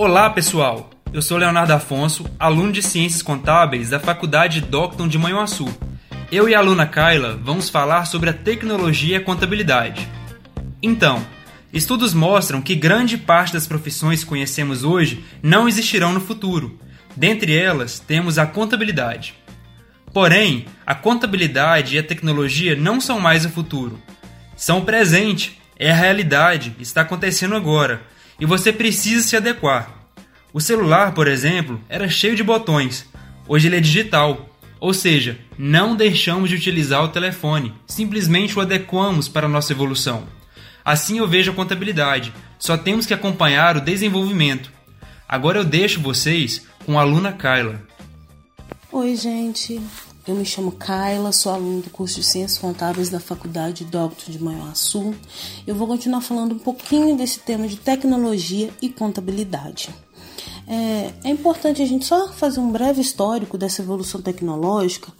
Olá, pessoal! Eu sou Leonardo Afonso, aluno de Ciências Contábeis da Faculdade Docton de Manhuaçu. Eu e a aluna Kyla vamos falar sobre a tecnologia e a contabilidade. Então, estudos mostram que grande parte das profissões que conhecemos hoje não existirão no futuro. Dentre elas, temos a contabilidade. Porém, a contabilidade e a tecnologia não são mais o futuro. São o presente, é a realidade, está acontecendo agora, e você precisa se adequar. O celular, por exemplo, era cheio de botões. Hoje ele é digital. Ou seja, não deixamos de utilizar o telefone, simplesmente o adequamos para a nossa evolução. Assim eu vejo a contabilidade, só temos que acompanhar o desenvolvimento. Agora eu deixo vocês com a aluna Kyla. Oi, gente. Eu me chamo Kyla, sou aluna do curso de Ciências Contábeis da Faculdade Doctor de Manhuaçu. Eu vou continuar falando um pouquinho desse tema de tecnologia e contabilidade. É, é importante a gente só fazer um breve histórico dessa evolução tecnológica,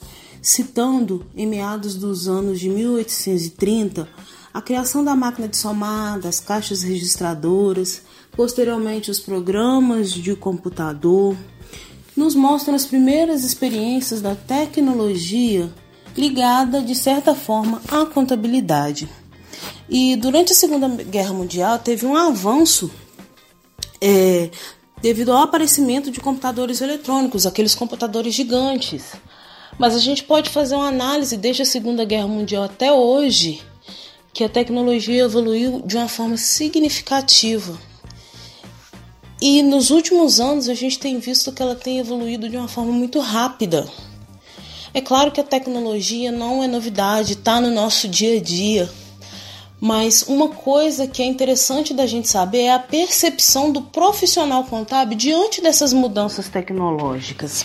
citando em meados dos anos de 1830 a criação da máquina de somar, das caixas registradoras, posteriormente os programas de computador, nos mostram as primeiras experiências da tecnologia ligada, de certa forma, à contabilidade. E durante a Segunda Guerra Mundial teve um avanço é, devido ao aparecimento de computadores eletrônicos, aqueles computadores gigantes. Mas a gente pode fazer uma análise desde a Segunda Guerra Mundial até hoje que a tecnologia evoluiu de uma forma significativa. E nos últimos anos a gente tem visto que ela tem evoluído de uma forma muito rápida. É claro que a tecnologia não é novidade, está no nosso dia a dia. Mas uma coisa que é interessante da gente saber é a percepção do profissional contábil diante dessas mudanças tecnológicas.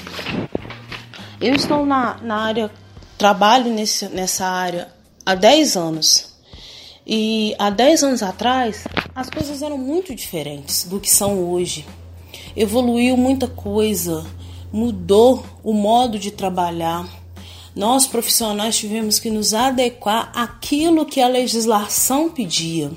Eu estou na, na área, trabalho nesse, nessa área há 10 anos. E há 10 anos atrás, as coisas eram muito diferentes do que são hoje. Evoluiu muita coisa, mudou o modo de trabalhar. Nós profissionais tivemos que nos adequar àquilo que a legislação pedia.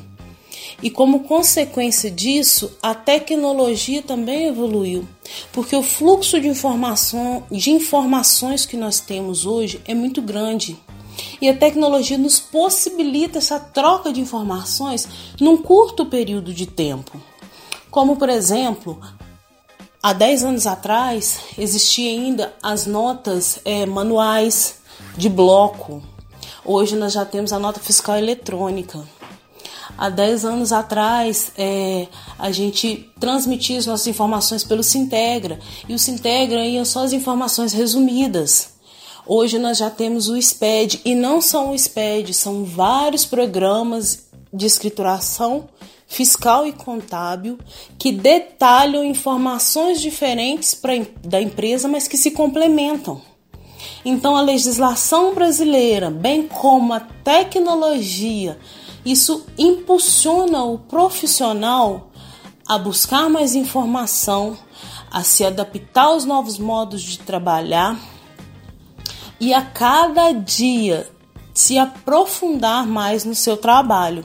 E como consequência disso, a tecnologia também evoluiu, porque o fluxo de, informação, de informações que nós temos hoje é muito grande. E a tecnologia nos possibilita essa troca de informações num curto período de tempo. Como, por exemplo, há 10 anos atrás existia ainda as notas é, manuais de bloco. Hoje nós já temos a nota fiscal eletrônica. Há 10 anos atrás, é, a gente transmitia as nossas informações pelo Sintegra e o Sintegra ia só as informações resumidas. Hoje nós já temos o SPED e não são o SPED, são vários programas de escrituração fiscal e contábil que detalham informações diferentes pra, da empresa, mas que se complementam. Então, a legislação brasileira, bem como a tecnologia, isso impulsiona o profissional a buscar mais informação, a se adaptar aos novos modos de trabalhar e a cada dia se aprofundar mais no seu trabalho.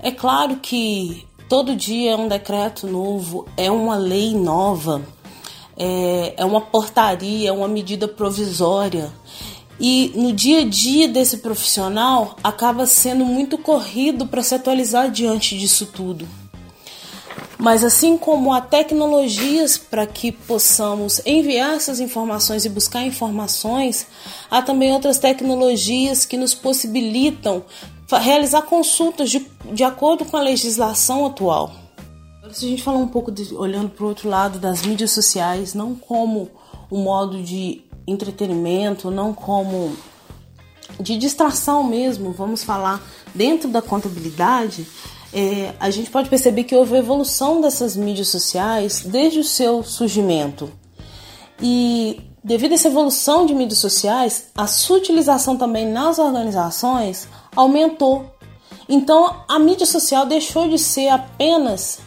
É claro que todo dia é um decreto novo, é uma lei nova, é, é uma portaria, é uma medida provisória. E no dia a dia desse profissional acaba sendo muito corrido para se atualizar diante disso tudo. Mas assim como há tecnologias para que possamos enviar essas informações e buscar informações, há também outras tecnologias que nos possibilitam realizar consultas de, de acordo com a legislação atual. Se a gente falar um pouco de, olhando para o outro lado das mídias sociais, não como um modo de entretenimento, não como de distração mesmo, vamos falar dentro da contabilidade, é, a gente pode perceber que houve evolução dessas mídias sociais desde o seu surgimento. E devido a essa evolução de mídias sociais, a sua utilização também nas organizações aumentou. Então a mídia social deixou de ser apenas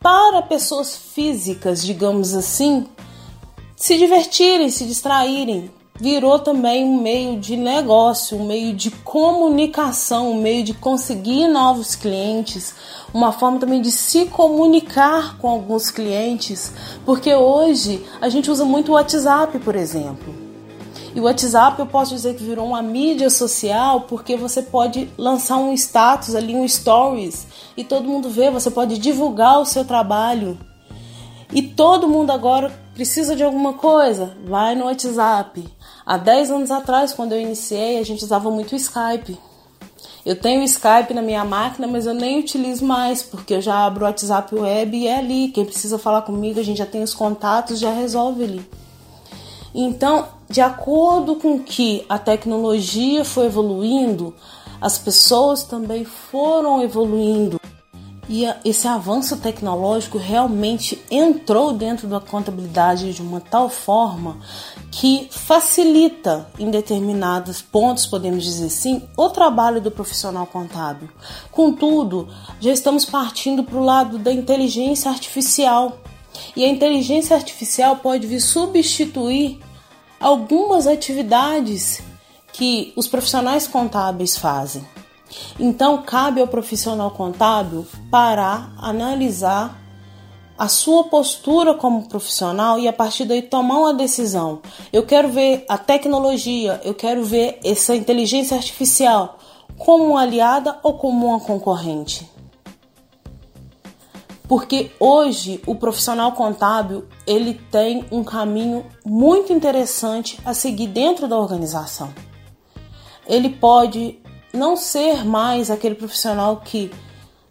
para pessoas físicas, digamos assim, se divertirem, se distraírem. Virou também um meio de negócio, um meio de comunicação, um meio de conseguir novos clientes, uma forma também de se comunicar com alguns clientes, porque hoje a gente usa muito o WhatsApp, por exemplo. E o WhatsApp eu posso dizer que virou uma mídia social porque você pode lançar um status ali, um stories, e todo mundo vê, você pode divulgar o seu trabalho. E todo mundo agora precisa de alguma coisa, vai no WhatsApp. Há 10 anos atrás, quando eu iniciei, a gente usava muito Skype. Eu tenho Skype na minha máquina, mas eu nem utilizo mais, porque eu já abro o WhatsApp web e é ali. Quem precisa falar comigo, a gente já tem os contatos, já resolve ali. Então, de acordo com que a tecnologia foi evoluindo, as pessoas também foram evoluindo. E esse avanço tecnológico realmente entrou dentro da contabilidade de uma tal forma que facilita em determinados pontos, podemos dizer assim, o trabalho do profissional contábil. Contudo, já estamos partindo para o lado da inteligência artificial. E a inteligência artificial pode vir substituir algumas atividades que os profissionais contábeis fazem. Então, cabe ao profissional contábil parar, analisar a sua postura como profissional e a partir daí tomar uma decisão. Eu quero ver a tecnologia, eu quero ver essa inteligência artificial como uma aliada ou como uma concorrente. Porque hoje o profissional contábil, ele tem um caminho muito interessante a seguir dentro da organização. Ele pode não ser mais aquele profissional que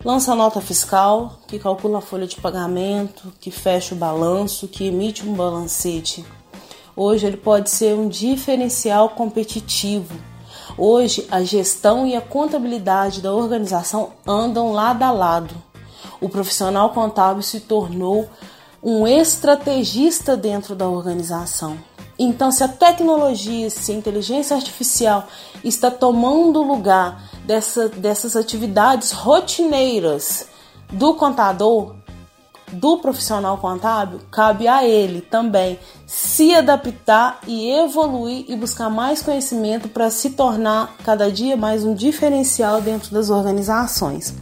lança nota fiscal, que calcula a folha de pagamento, que fecha o balanço, que emite um balancete. Hoje ele pode ser um diferencial competitivo. Hoje a gestão e a contabilidade da organização andam lado a lado. O profissional contábil se tornou um estrategista dentro da organização. Então, se a tecnologia, se a inteligência artificial está tomando lugar dessa, dessas atividades rotineiras do contador, do profissional contábil, cabe a ele também se adaptar e evoluir e buscar mais conhecimento para se tornar cada dia mais um diferencial dentro das organizações.